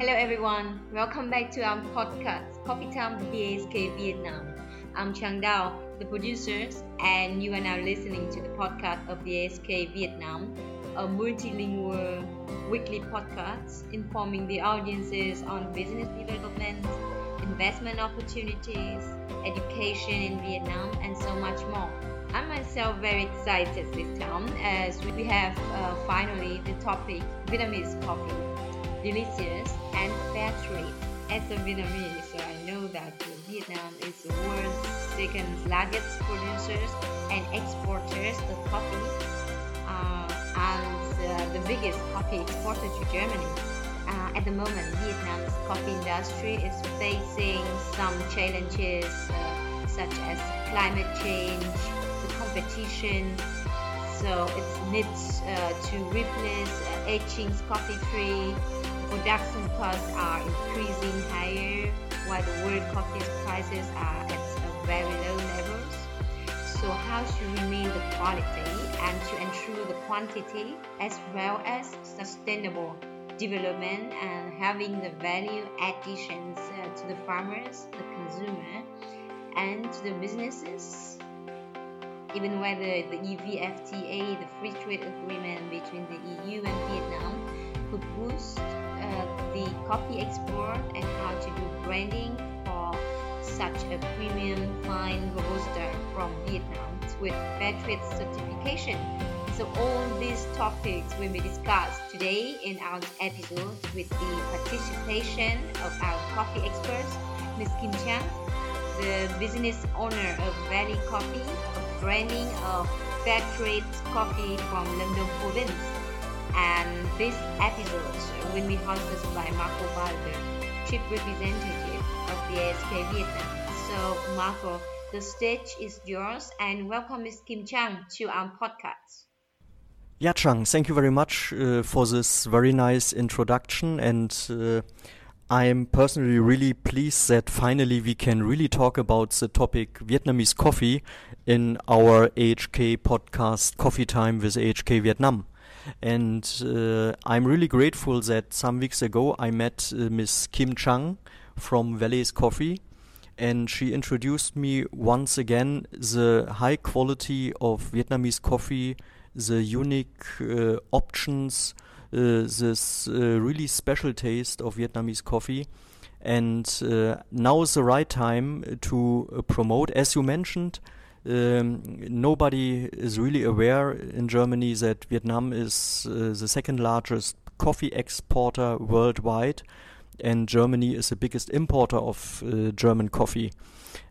Hello everyone, welcome back to our podcast Coffee Time DASK Vietnam. I'm Chang Dao, the producers, and you are now listening to the podcast of DASK Vietnam, a multilingual weekly podcast informing the audiences on business development, investment opportunities, education in Vietnam, and so much more. I'm myself very excited this time as we have uh, finally the topic Vietnamese coffee delicious and trade. As a Vietnamese, so I know that Vietnam is the world's second largest producers and exporters of coffee, uh, and uh, the biggest coffee exporter to Germany. Uh, at the moment, Vietnam's coffee industry is facing some challenges uh, such as climate change, the competition, so it needs uh, to replace uh, coffee tree production costs are increasing higher while the world coffee prices are at very low levels. So how to remain the quality and to ensure the quantity as well as sustainable development and having the value additions uh, to the farmers, the consumer, and to the businesses. Even whether the EVFTA, the free trade agreement between the EU and Vietnam, could boost the coffee export and how to do branding for such a premium fine robusta from Vietnam with trade certification. So all these topics will be discussed today in our episode with the participation of our coffee experts, Ms. Kim Chang, the business owner of Valley Coffee, a branding of fair trade coffee from Đồng province and this episode will be hosted by Marko Walde, Chief Representative of the AHK Vietnam. So, Marco, the stage is yours, and welcome Ms. Kim Chang to our podcast. Yeah, Chang, thank you very much uh, for this very nice introduction. And uh, I'm personally really pleased that finally we can really talk about the topic Vietnamese coffee in our AHK podcast, Coffee Time with AHK Vietnam. And uh, I'm really grateful that some weeks ago I met uh, Miss Kim Chang from Valley's Coffee, and she introduced me once again the high quality of Vietnamese coffee, the unique uh, options, uh, this uh, really special taste of Vietnamese coffee. And uh, now is the right time to promote, as you mentioned, um, nobody is really aware in Germany that Vietnam is uh, the second largest coffee exporter worldwide, and Germany is the biggest importer of uh, German coffee.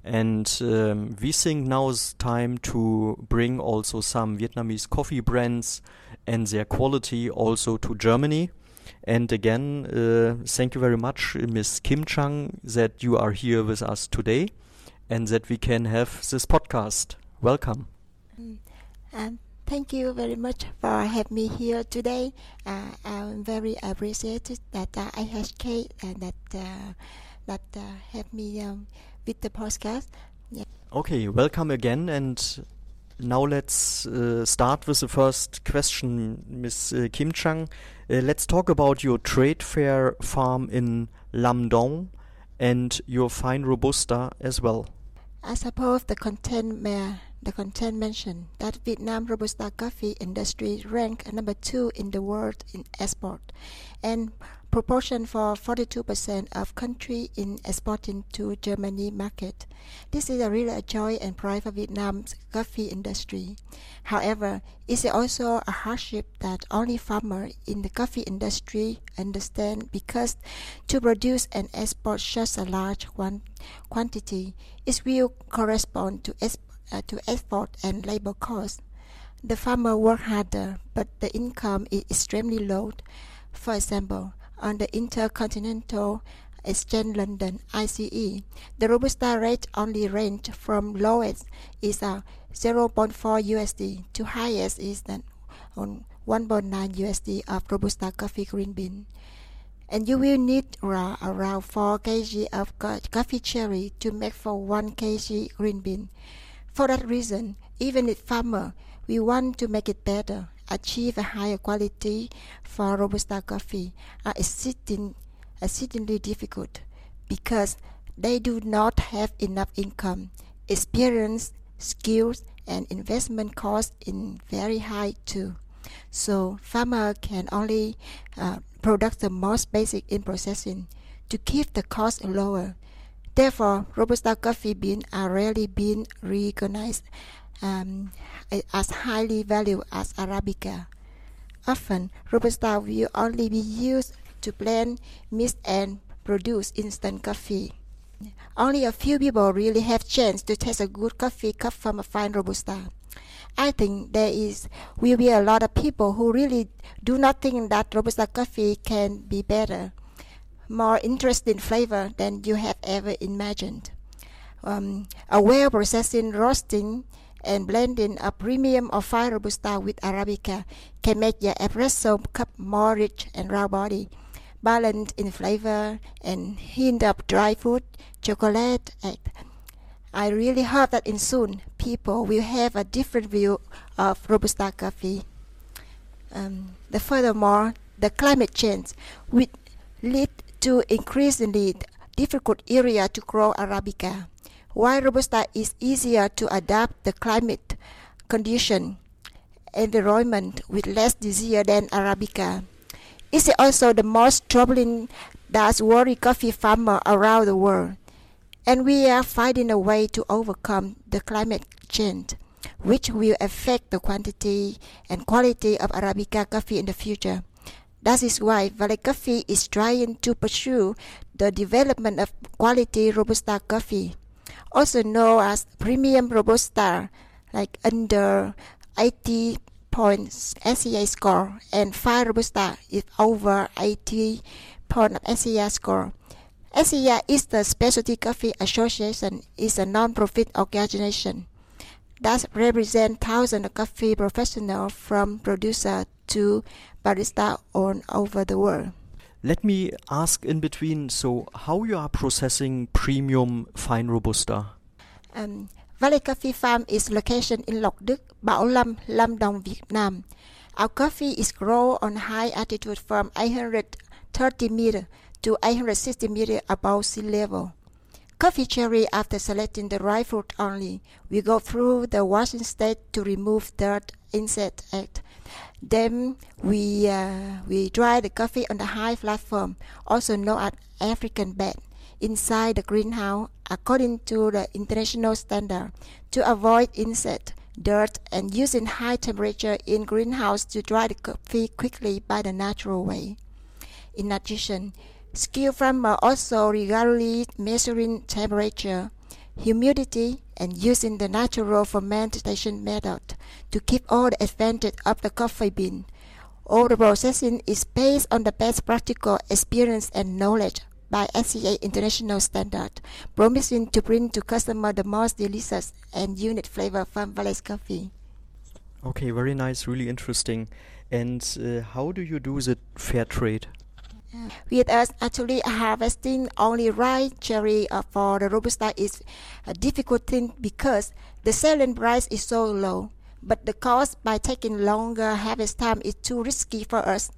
And um, we think now is time to bring also some Vietnamese coffee brands and their quality also to Germany. And again, uh, thank you very much, Miss Kim Chang, that you are here with us today and that we can have this podcast. Welcome. Mm. Um, thank you very much for having me here today. Uh, I'm very appreciated that uh, IHK and that uh, that uh, have me um, with the podcast. Yeah. Okay, welcome again, and now let's uh, start with the first question, Ms. Uh, Kim Chang. Uh, let's talk about your trade fair farm in Lam Dong and your fine robusta as well. I suppose the the content mentioned that Vietnam Robusta coffee industry ranked number two in the world in export. And proportion for 42% of country in exporting to Germany market. This is a really a joy and pride for Vietnam's coffee industry. However, it's also a hardship that only farmer in the coffee industry understand because to produce and export such a large quantity, it will correspond to, uh, to export and labor costs. The farmer work harder, but the income is extremely low. For example, on the Intercontinental Exchange London ICE, the Robusta rate only range from lowest is uh, a 0.4 USD to highest is than on 1.9 USD of Robusta coffee green bean. And you will need around 4 kg of coffee cherry to make for 1 kg green bean. For that reason, even if farmer, we want to make it better achieve a higher quality for Robusta coffee uh, are existing exceedingly uh, difficult because they do not have enough income, experience, skills, and investment costs in very high too. So farmer can only uh, produce the most basic in processing to keep the cost lower. Therefore, Robusta coffee beans are uh, rarely being recognized um, as highly valued as Arabica. Often, Robusta will only be used to blend, mix, and produce instant coffee. Only a few people really have chance to taste a good coffee cup from a fine Robusta. I think there is will be a lot of people who really do not think that Robusta coffee can be better, more interesting flavor than you have ever imagined. Um, a well processing roasting and blending a premium of fine Robusta with Arabica can make your espresso cup more rich and raw body, balanced in flavor, and hint of dry fruit, chocolate, I really hope that in soon people will have a different view of Robusta coffee. Um, the furthermore, the climate change will lead to increasingly difficult area to grow Arabica. While Robusta is easier to adapt the climate condition and environment with less disease than Arabica. It's also the most troubling that worry coffee farmer around the world. And we are finding a way to overcome the climate change, which will affect the quantity and quality of Arabica coffee in the future. That is why Valley Coffee is trying to pursue the development of quality Robusta coffee also known as premium robusta, like under 80 points SCA score, and fine robusta is over 80 point SCA score. SCA is the Specialty Coffee Association, is a non-profit organization that represents thousands of coffee professionals from producer to barista all over the world. Let me ask in between, so how you are processing premium fine robusta? Um, Valley Coffee Farm is located in Lộc Đức, Bảo Lâm, Lâm Đồng, Vietnam. Our coffee is grown on high altitude from 830 meter to 860 meter above sea level. Coffee cherry after selecting the right fruit only. We go through the washing stage to remove dirt, insect, egg, then we uh, we dry the coffee on the high platform, also known as African bed, inside the greenhouse according to the international standard to avoid insect, dirt, and using high temperature in greenhouse to dry the coffee quickly by the natural way. In addition, skilled farmers also regularly measuring temperature, humidity, and using the natural fermentation method to keep all the advantage of the coffee bean. All the processing is based on the best practical experience and knowledge by SCA International Standard, promising to bring to customer the most delicious and unique flavor from Valley's coffee. Okay, very nice, really interesting. And uh, how do you do the fair trade? With us actually harvesting only ripe cherry uh, for the robusta is a difficult thing because the selling price is so low. But the cost by taking longer harvest time is too risky for us.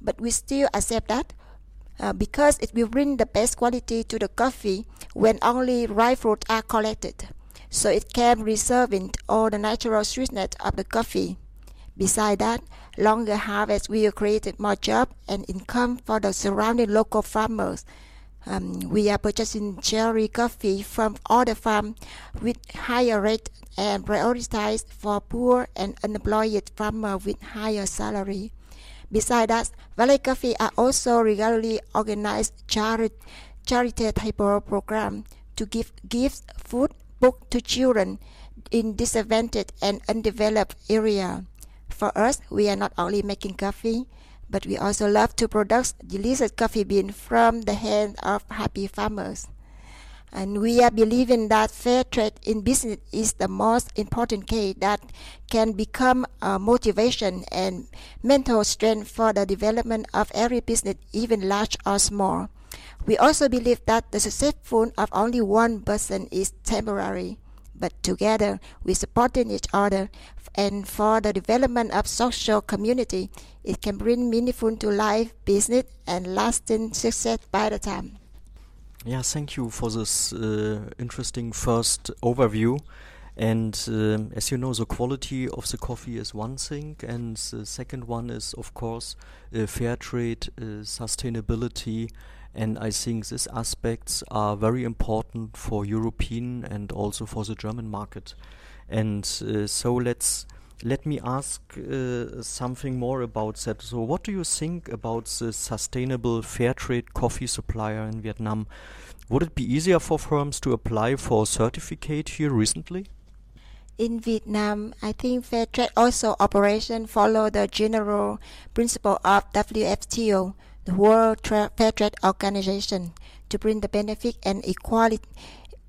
But we still accept that uh, because it will bring the best quality to the coffee when only ripe fruit are collected. So it can preserve all the natural sweetness of the coffee. Besides that, longer harvest will create more job and income for the surrounding local farmers. Um, we are purchasing cherry coffee from other farms with higher rate and prioritized for poor and unemployed farmers with higher salary. Besides that, Valley Coffee are also regularly organized charity, charitable program to give gifts, food, book to children in disadvantaged and undeveloped area. For us, we are not only making coffee, but we also love to produce delicious coffee bean from the hands of happy farmers. And we are believing that fair trade in business is the most important key that can become a motivation and mental strength for the development of every business, even large or small. We also believe that the successful of only one person is temporary but together we supporting each other and for the development of social community, it can bring meaningful to life, business, and lasting success by the time. Yeah, thank you for this uh, interesting first overview. And um, as you know, the quality of the coffee is one thing, and the second one is, of course, uh, fair trade, uh, sustainability, and I think these aspects are very important for European and also for the German market. And uh, so let's let me ask uh, something more about that. So, what do you think about the sustainable fair trade coffee supplier in Vietnam? Would it be easier for firms to apply for a certificate here recently? in Vietnam, I think fair trade also operation follow the general principle of WTO, the World Tra- Fair Trade Organization, to bring the benefit and equality,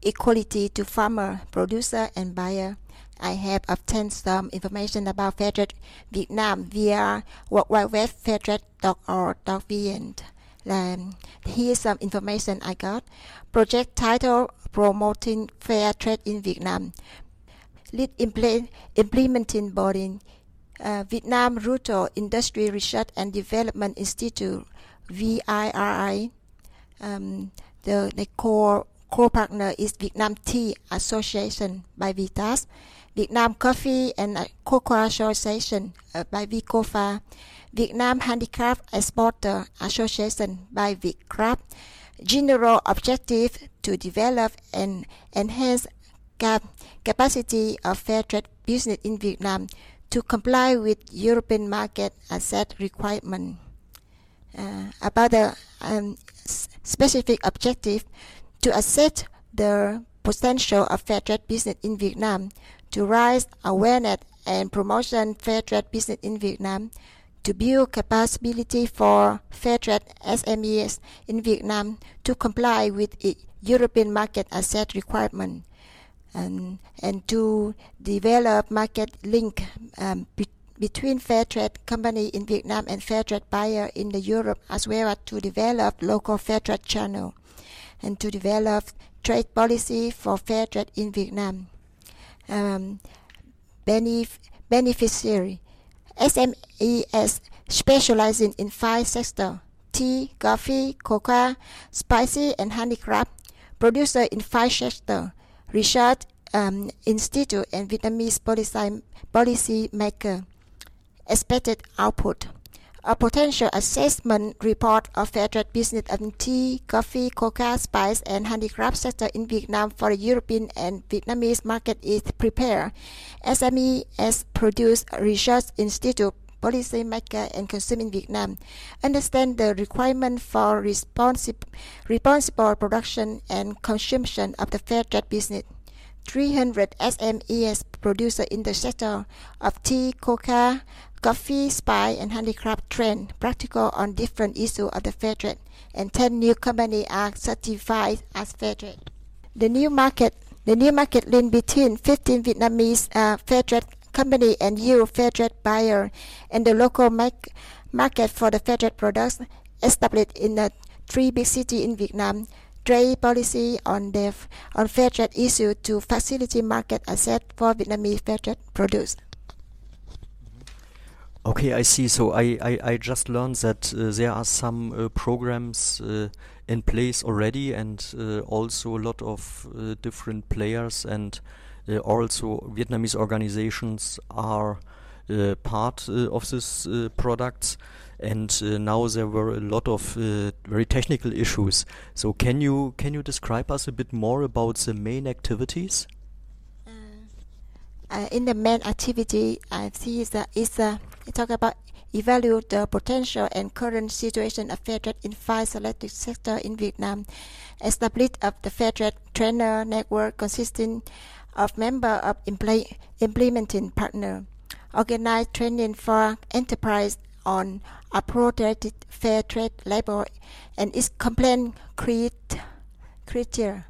equality to farmer, producer, and buyer. I have obtained some information about Trade Vietnam via fairtrade.org.vn. Um, here's some information I got. Project title Promoting Fair Trade in Vietnam lead implementing body, uh, Vietnam Rural Industry Research and Development Institute, VIRI. Um, the, the core core partner is Vietnam Tea Association by Vitas, Vietnam Coffee and Cocoa Association uh, by Vicofa, Vietnam Handicraft Exporter Association by Vietcraft. General objective to develop and enhance cap capacity of fair trade business in Vietnam to comply with European market asset requirement. Uh, about the um, specific objective to assess the potential of fair trade business in Vietnam, to raise awareness and promotion fair trade business in Vietnam, to build capacity for fair trade SMEs in Vietnam to comply with European market asset requirement, and, and to develop market link um, be, between fair trade company in Vietnam and fair trade buyer in the Europe, as well as to develop local fair trade channel, and to develop trade policy for fair trade in Vietnam. Um, benef- beneficiary SMEs specializing in five sectors: tea, coffee, cocoa, spicy, and handicraft. Producer in five sectors Research um, Institute and Vietnamese policy, policy maker. Expected output. A potential assessment report of fair trade business of tea, coffee, cocoa, spice, and handicraft sector in Vietnam for the European and Vietnamese market is prepared. SME has produced Research Institute policy maker and consumer in Vietnam understand the requirement for responsible, responsible production and consumption of the fair trade business. 300 SMEs producer in the sector of tea, cocoa, coffee, spice, and handicraft trend practical on different issues of the fair trade, and 10 new companies are certified as fair trade. The new market, the new market link between 15 Vietnamese uh, fair trade company and you fair trade buyer and the local market for the fair trade products established in the three big cities in Vietnam trade policy on the on fair trade issue to facilitate market access for Vietnamese fair trade produce. Okay, I see. So I, I, I just learned that uh, there are some uh, programs uh, in place already and uh, also a lot of uh, different players and uh, also Vietnamese organizations are part of this products and now there were a lot of very technical issues. So can you can you describe us a bit more about the main activities? In the main activity, I see that it's uh, talk about evaluate the potential and current situation of fair trade in five selected sectors in Vietnam, establish of the fair trade trainer network consisting of member of implementing partner, organize training for enterprise on appropriate fair trade labor and its complaint create criteria,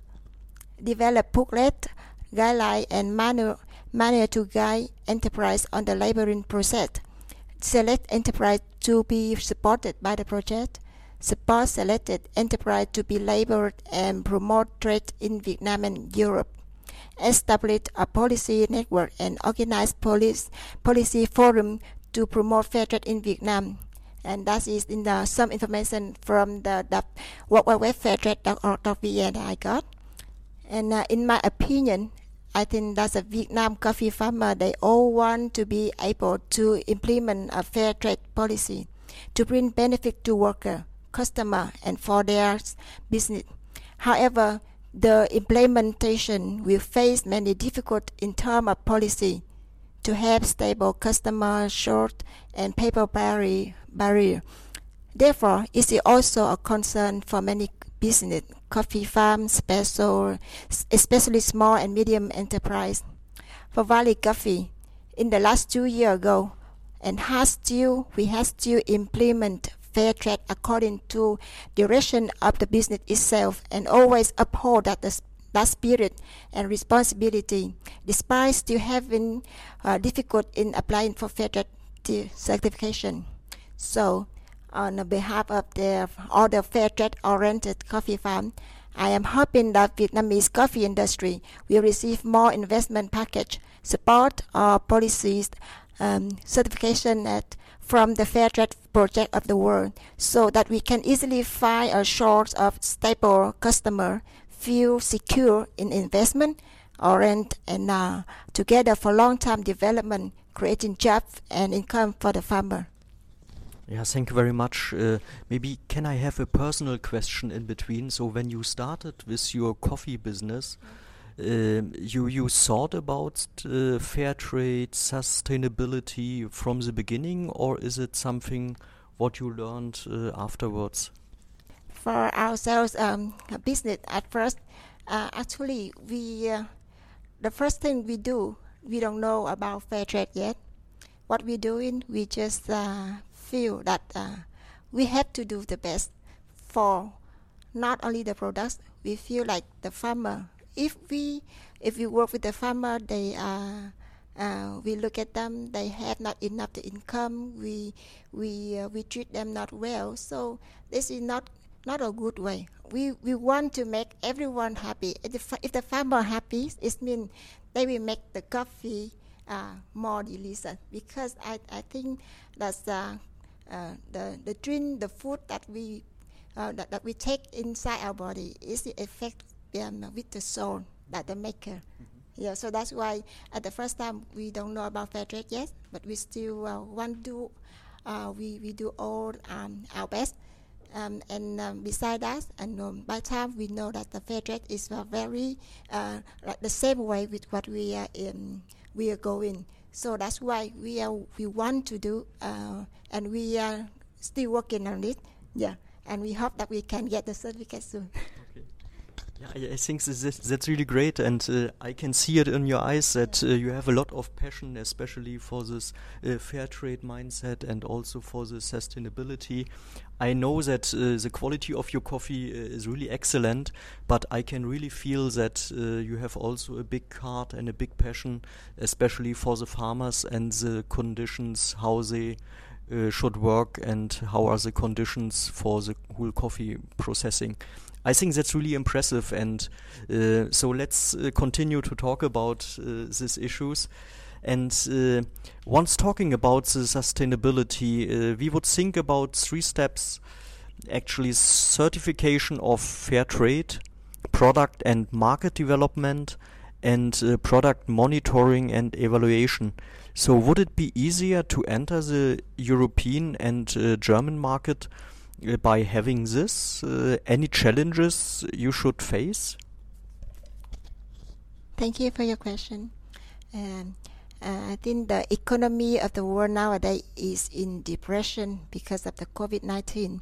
develop booklet, guideline and manual, manual to guide enterprise on the laboring process, select enterprise to be supported by the project, support selected enterprise to be labeled and promote trade in Vietnam and Europe, Establish a policy network and organize police, policy forum to promote fair trade in Vietnam. And that is in the, some information from the, the World Wide Web Fair Trade.org.vn I got. And uh, in my opinion, I think that a Vietnam coffee farmer they all want to be able to implement a fair trade policy to bring benefit to worker, customer, and for their business. However, the implementation will face many difficult in terms of policy to have stable customer short and paper barrier. Therefore, it is also a concern for many business, coffee farms, special, especially small and medium enterprise. For Valley Coffee, in the last two years ago, and has still we have still implement fair trade according to direction of the business itself and always uphold that the that spirit and responsibility, despite still having uh, difficult in applying for fair trade certification. So, on behalf of the all the fair trade oriented coffee farm, I am hoping that Vietnamese coffee industry will receive more investment package, support or policies um, certification at, from the Fair Trade Project of the world so that we can easily find a source of stable customer, feel secure in investment, rent, and uh, together for long-term development, creating jobs and income for the farmer. Yeah, thank you very much. Uh, maybe can I have a personal question in between? So when you started with your coffee business, um, you you thought about uh, fair trade sustainability from the beginning, or is it something what you learned uh, afterwards? For ourselves, um, business at first, uh, actually, we uh, the first thing we do, we don't know about fair trade yet. What we're doing, we just uh, feel that uh, we have to do the best for not only the products. We feel like the farmer. If we if we work with the farmer, they are uh, we look at them they have not enough income we we uh, we treat them not well. So this is not not a good way. We we want to make everyone happy. If the, if the farmer happy it means they will make the coffee uh, more delicious. Because I, I think that's uh, the the drink the food that we uh, that, that we take inside our body is the effect um, with the soul that the maker. Mm-hmm. Yeah, so that's why at the first time we don't know about fair trade yet, but we still uh, want to. Uh, we we do all um, our best, um, and um, beside that, and um, by time we know that the fair trade is uh, very uh, like the same way with what we are in, we are going. So that's why we are we want to do, uh, and we are still working on it. Yeah, and we hope that we can get the certificate soon. Yeah, I, think that's really great, and uh, I can see it in your eyes that uh, you have a lot of passion, especially for this uh, fair trade mindset and also for the sustainability. I know that uh, the quality of your coffee uh, is really excellent, but I can really feel that uh, you have also a big heart and a big passion, especially for the farmers and the conditions how they. Should work and how are the conditions for the whole coffee processing. I think that's really impressive. And uh, so let's uh, continue to talk about uh, these issues. And uh, once talking about the sustainability, uh, we would think about three steps actually, certification of fair trade, product and market development, and uh, product monitoring and evaluation. So, would it be easier to enter the European and German market? By having this? Uh, any challenges you should face? Thank you for your question. Um, uh, I think the economy of the world nowadays is in depression because of the COVID 19.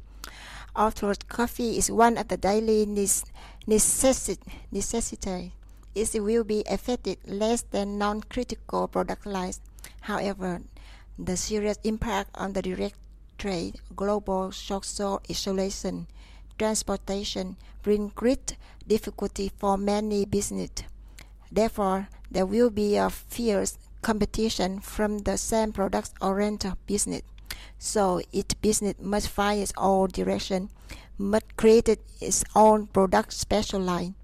Afterwards, coffee is one of the daily necessit- necessity. It will be affected less than non critical product lines. However, the serious impact on the direct trade, global social isolation, transportation bring great difficulty for many business. Therefore, there will be a fierce competition from the same products oriented business. So each business must find its own direction, must create its own product special line.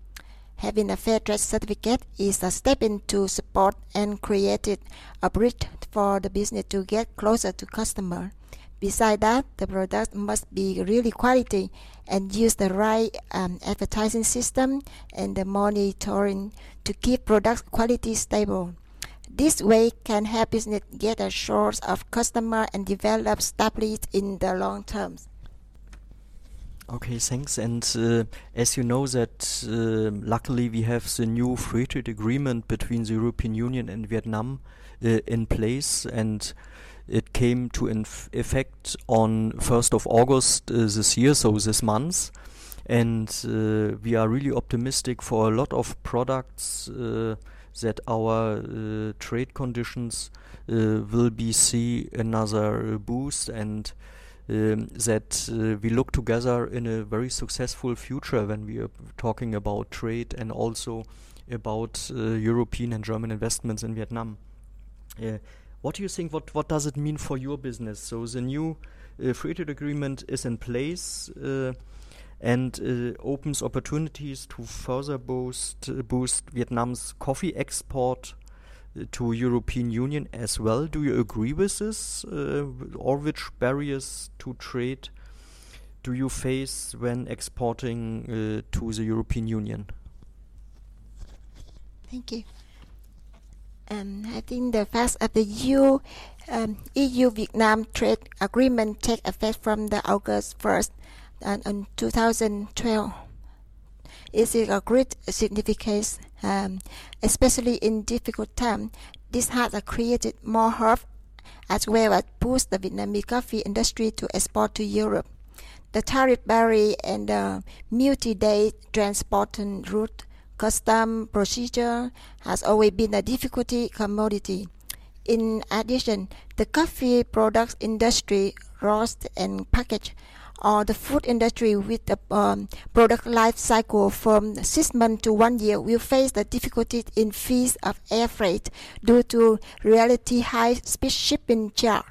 Having a fair trade certificate is a step into support and created a bridge for the business to get closer to customer. Besides that, the product must be really quality and use the right um, advertising system and the monitoring to keep product quality stable. This way can help business get a source of customer and develop stability in the long term. Okay, thanks. And uh, as you know that uh, luckily we have the new free trade agreement between the European Union and Vietnam uh, in place and it came to effect on 1st of August uh, this year, so this month. And uh, we are really optimistic for a lot of products uh, that our uh, trade conditions uh, will be see another boost and um, that uh, we look together in a very successful future when we are talking about trade and also about European and German investments in Vietnam. What do you think? What what does it mean for your business? So the new uh, free trade agreement is in place uh, and uh, opens opportunities to further boost uh, boost Vietnam's coffee export uh, to European Union as well. Do you agree with this? Uh, or which barriers to trade do you face when exporting to the European Union? Thank you. Um, I think the fact of the EU um, EU Vietnam trade agreement take effect from the August 1st uh, in 2012 is a great significance, um, especially in difficult times. This has created more hope as well as boost the Vietnamese coffee industry to export to Europe. The tariff barrier and the multi-day transport route custom procedure has always been a difficulty commodity. In addition, the coffee products industry, roast and package, or the food industry with the um, product life cycle from six months to one year will face the difficulty in fees of air freight due to reality high speed shipping charge.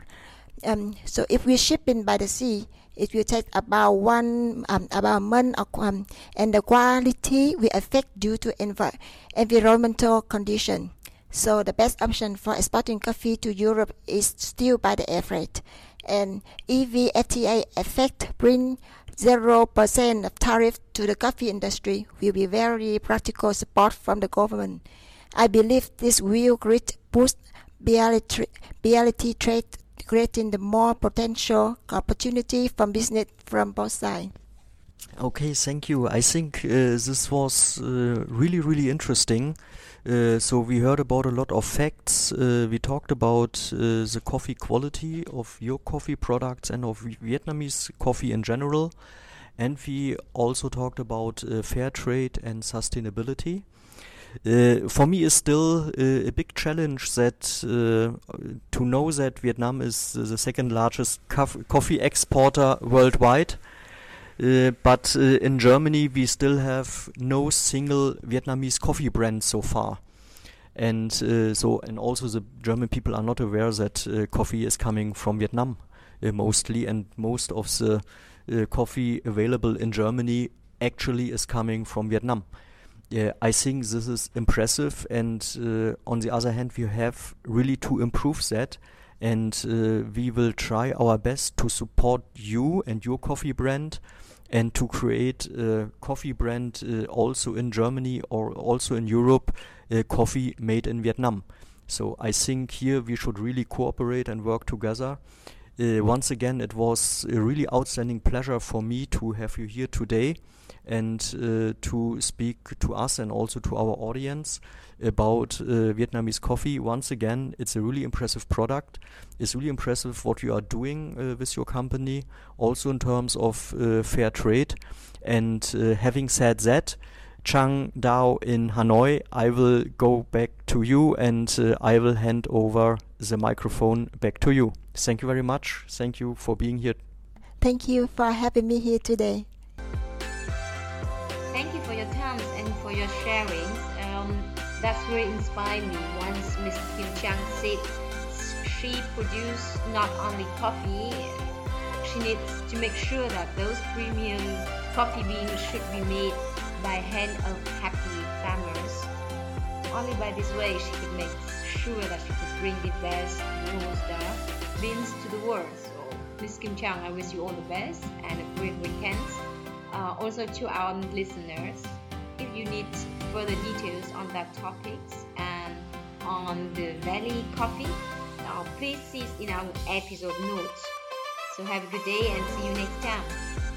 Um, so if we ship in by the sea, it will take about one um, about a month or, um, and the quality will affect due to envi- environmental condition. So the best option for exporting coffee to Europe is still by the air freight. And EV FTA effect bring zero percent of tariff to the coffee industry will be very practical support from the government. I believe this will great boost BLT trade creating the more potential opportunity from business from both sides. Okay, thank you. I think uh, this was uh, really, really interesting. Uh, so we heard about a lot of facts. Uh, we talked about uh, the coffee quality of your coffee products and of Vietnamese coffee in general. And we also talked about uh, fair trade and sustainability. Uh, for me is still uh, a big challenge that uh, to know that Vietnam is the second largest coffee exporter worldwide. Uh, but uh, in Germany, we still have no single Vietnamese coffee brand so far, and uh, so and also the German people are not aware that coffee is coming from Vietnam mostly, and most of the coffee available in Germany actually is coming from Vietnam yeah, I think this is impressive. And uh, on the other hand, we have really to improve that. And uh, we will try our best to support you and your coffee brand and to create a coffee brand uh, also in Germany or also in Europe, coffee made in Vietnam. So I think here we should really cooperate and work together. Uh, once again, it was a really outstanding pleasure for me to have you here today and uh, to speak to us and also to our audience about uh, Vietnamese coffee. Once again, it's a really impressive product. It's really impressive what you are doing uh, with your company, also in terms of uh, fair trade. And uh, having said that, Chang Dao in Hanoi, I will go back to you and I will hand over the microphone back to you. Thank you very much. Thank you for being here. Thank you for having me here today. Thank you for your time and for your sharings. Um, that's really inspired me once Ms. Kim Chang said she produced not only coffee, she needs to make sure that those premium coffee beans should be made by hand of happy farmers. Only by this way she could make sure that she could bring the best robusta beans to the world. So, Miss Kim Chang, I wish you all the best and a great weekend. Uh, also to our listeners, if you need further details on that topics and on the Valley Coffee, now please see in our episode notes. So have a good day and see you next time.